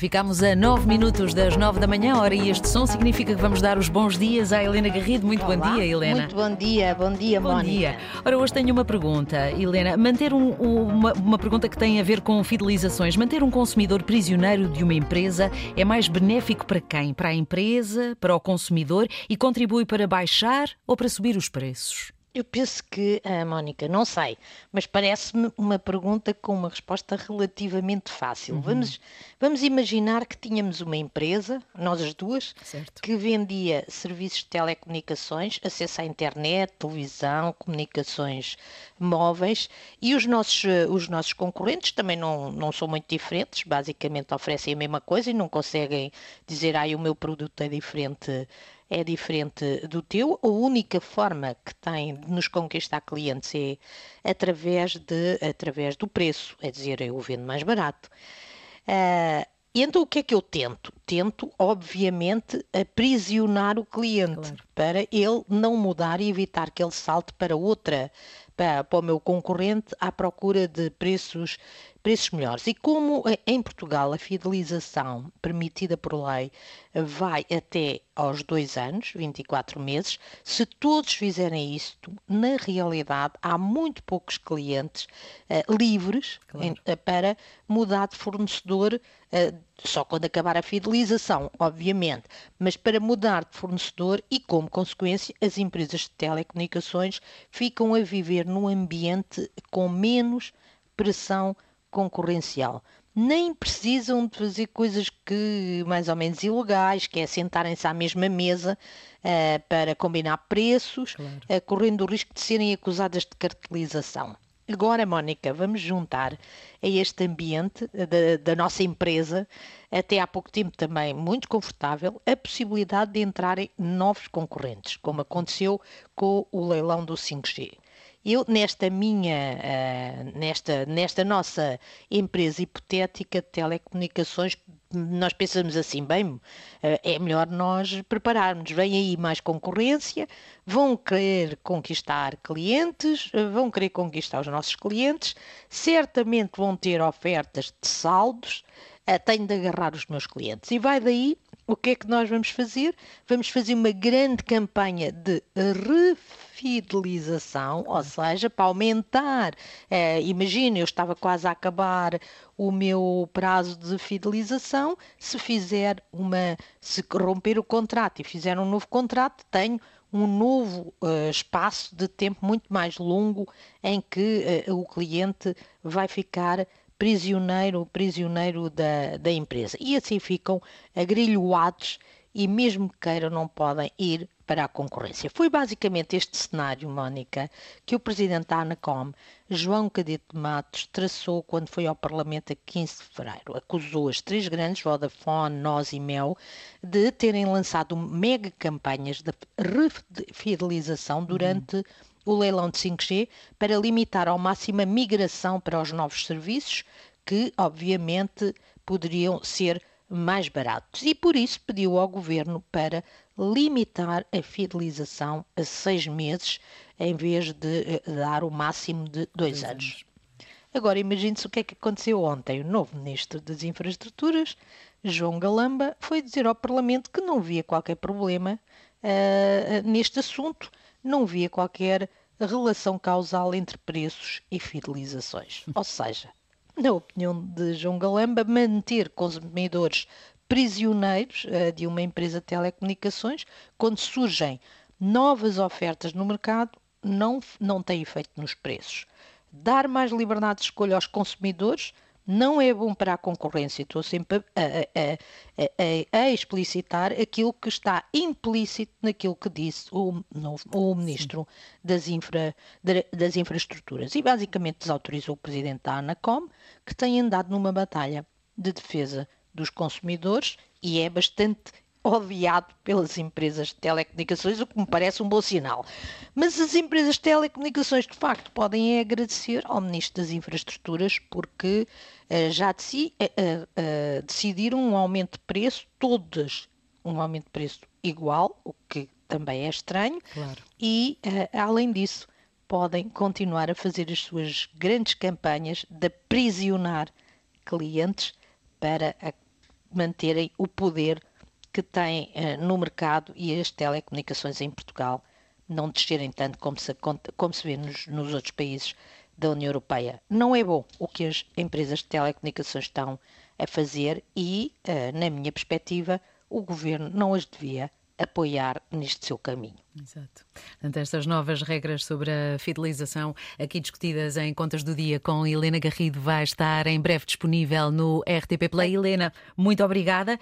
Ficamos a 9 minutos das 9 da manhã, hora e este som significa que vamos dar os bons dias à Helena Garrido. Muito Olá, bom dia, Helena. Muito bom dia, bom dia, Bom Mónica. dia. Ora, hoje tenho uma pergunta, Helena. Manter um- uma, uma pergunta que tem a ver com fidelizações. Manter um consumidor prisioneiro de uma empresa é mais benéfico para quem? Para a empresa, para o consumidor e contribui para baixar ou para subir os preços? Eu penso que, ah, Mónica, não sei, mas parece-me uma pergunta com uma resposta relativamente fácil. Uhum. Vamos, vamos imaginar que tínhamos uma empresa, nós as duas, Certo. que vendia serviços de telecomunicações, acesso à internet, televisão, comunicações móveis e os nossos, eh, os nossos concorrentes também não, não são muito diferentes, basicamente oferecem a mesma coisa e não conseguem dizer, ai, o meu produto é diferente é diferente do teu. A única forma que tem de nos conquistar clientes é através, de, através do preço, é dizer, eu vendo mais barato. E então o que é que eu tento? Tento, obviamente, aprisionar o cliente Claro. para ele não mudar e evitar que ele salte para outra, para, para o meu concorrente à procura de preços, preços melhores. E como eh, em Portugal a fidelização permitida por lei vai até aos dois anos, 24 meses, se todos fizerem isto, na realidade há muito poucos clientes eh, livres Claro. em- eh, para mudar de fornecedor eh, só quando acabar a fidelização, obviamente, mas para mudar de fornecedor e, como consequência, as empresas de telecomunicações ficam a viver num ambiente com menos pressão concorrencial. Nem precisam de fazer coisas que mais ou menos ilegais, que é sentarem-se à mesma mesa eh, para combinar preços, Claro. eh, correndo o risco de serem acusadas de cartelização. Agora, Mónica, vamos juntar a este ambiente eh, da, da nossa empresa, até há pouco tempo também muito confortável, a possibilidade de entrarem novos concorrentes, como aconteceu com o leilão do 5G. Eu, nesta minha, ah, nesta, nesta nossa empresa hipotética de telecomunicações, nós pensamos assim, bem, ah, é melhor nós prepararmos. Vem aí mais concorrência, vão querer conquistar clientes, ah, vão querer conquistar os nossos clientes, certamente vão ter ofertas de saldos, tenho de agarrar os meus clientes. E vai daí o que é que nós vamos fazer? Vamos fazer uma grande campanha de refidelização, ou seja, para aumentar. Eh, Imagina, eu estava quase a acabar o meu prazo de fidelização. Se fizer uma, se romper o contrato e fizer um novo contrato, tenho um novo eh, espaço de tempo muito mais longo em que eh, o cliente vai ficar prisioneiro, prisioneiro da, da empresa. E assim ficam agrilhoados e mesmo que queiram não podem ir para a concorrência. Foi basicamente este cenário, Mónica, que o presidente da Anacom, João Cadete de Matos, traçou quando foi ao Parlamento a 15 de fevereiro. Acusou as três grandes, Vodafone, Nós e Mel, de terem lançado mega campanhas de refidelização durante o leilão de 5G para limitar ao máximo a migração para os novos serviços, que obviamente poderiam ser mais baratos. E por isso pediu ao governo para limitar a fidelização a seis meses, em vez de eh, dar o máximo de dois, anos. Agora imagine-se o que é que aconteceu ontem. O novo Ministro das Infraestruturas, João Galamba, foi dizer ao Parlamento que não via qualquer problema ah, neste assunto, não via qualquer relação causal entre preços e fidelizações. Ou seja, na opinião de João Galamba, manter consumidores prisioneiros ah, de uma empresa de telecomunicações, quando surgem novas ofertas no mercado, não, não tem efeito nos preços. Dar mais liberdade de escolha aos consumidores não é bom para a concorrência. Estou sempre a, a- a- a- explicitar aquilo que está implícito naquilo que disse o, o Ministro das, infra- da- das Infraestruturas. E basicamente desautorizou o Presidente da Anacom, que tem andado numa batalha de defesa dos consumidores e é bastante odiado pelas empresas de telecomunicações, o que me parece um bom sinal. Mas as empresas de telecomunicações, de facto, podem agradecer ao Ministro das Infraestruturas porque eh, já de si, eh, eh, decidiram um aumento de preço, todas um aumento de preço igual, o que também é estranho, Claro. e, além disso, podem continuar a fazer as suas grandes campanhas de aprisionar clientes para a manterem o poder que têm uh, no mercado e as telecomunicações em Portugal não descerem tanto como se, como se vê nos, nos outros países da União Europeia. Não é bom o que as empresas de telecomunicações estão a fazer e, uh, na minha perspectiva, o governo não as devia apoiar neste seu caminho. Exato. Portanto, estas novas regras sobre a fidelização, aqui discutidas em Contas do Dia com Helena Garrido, vai estar em breve disponível no RTP Play. Helena, muito obrigada.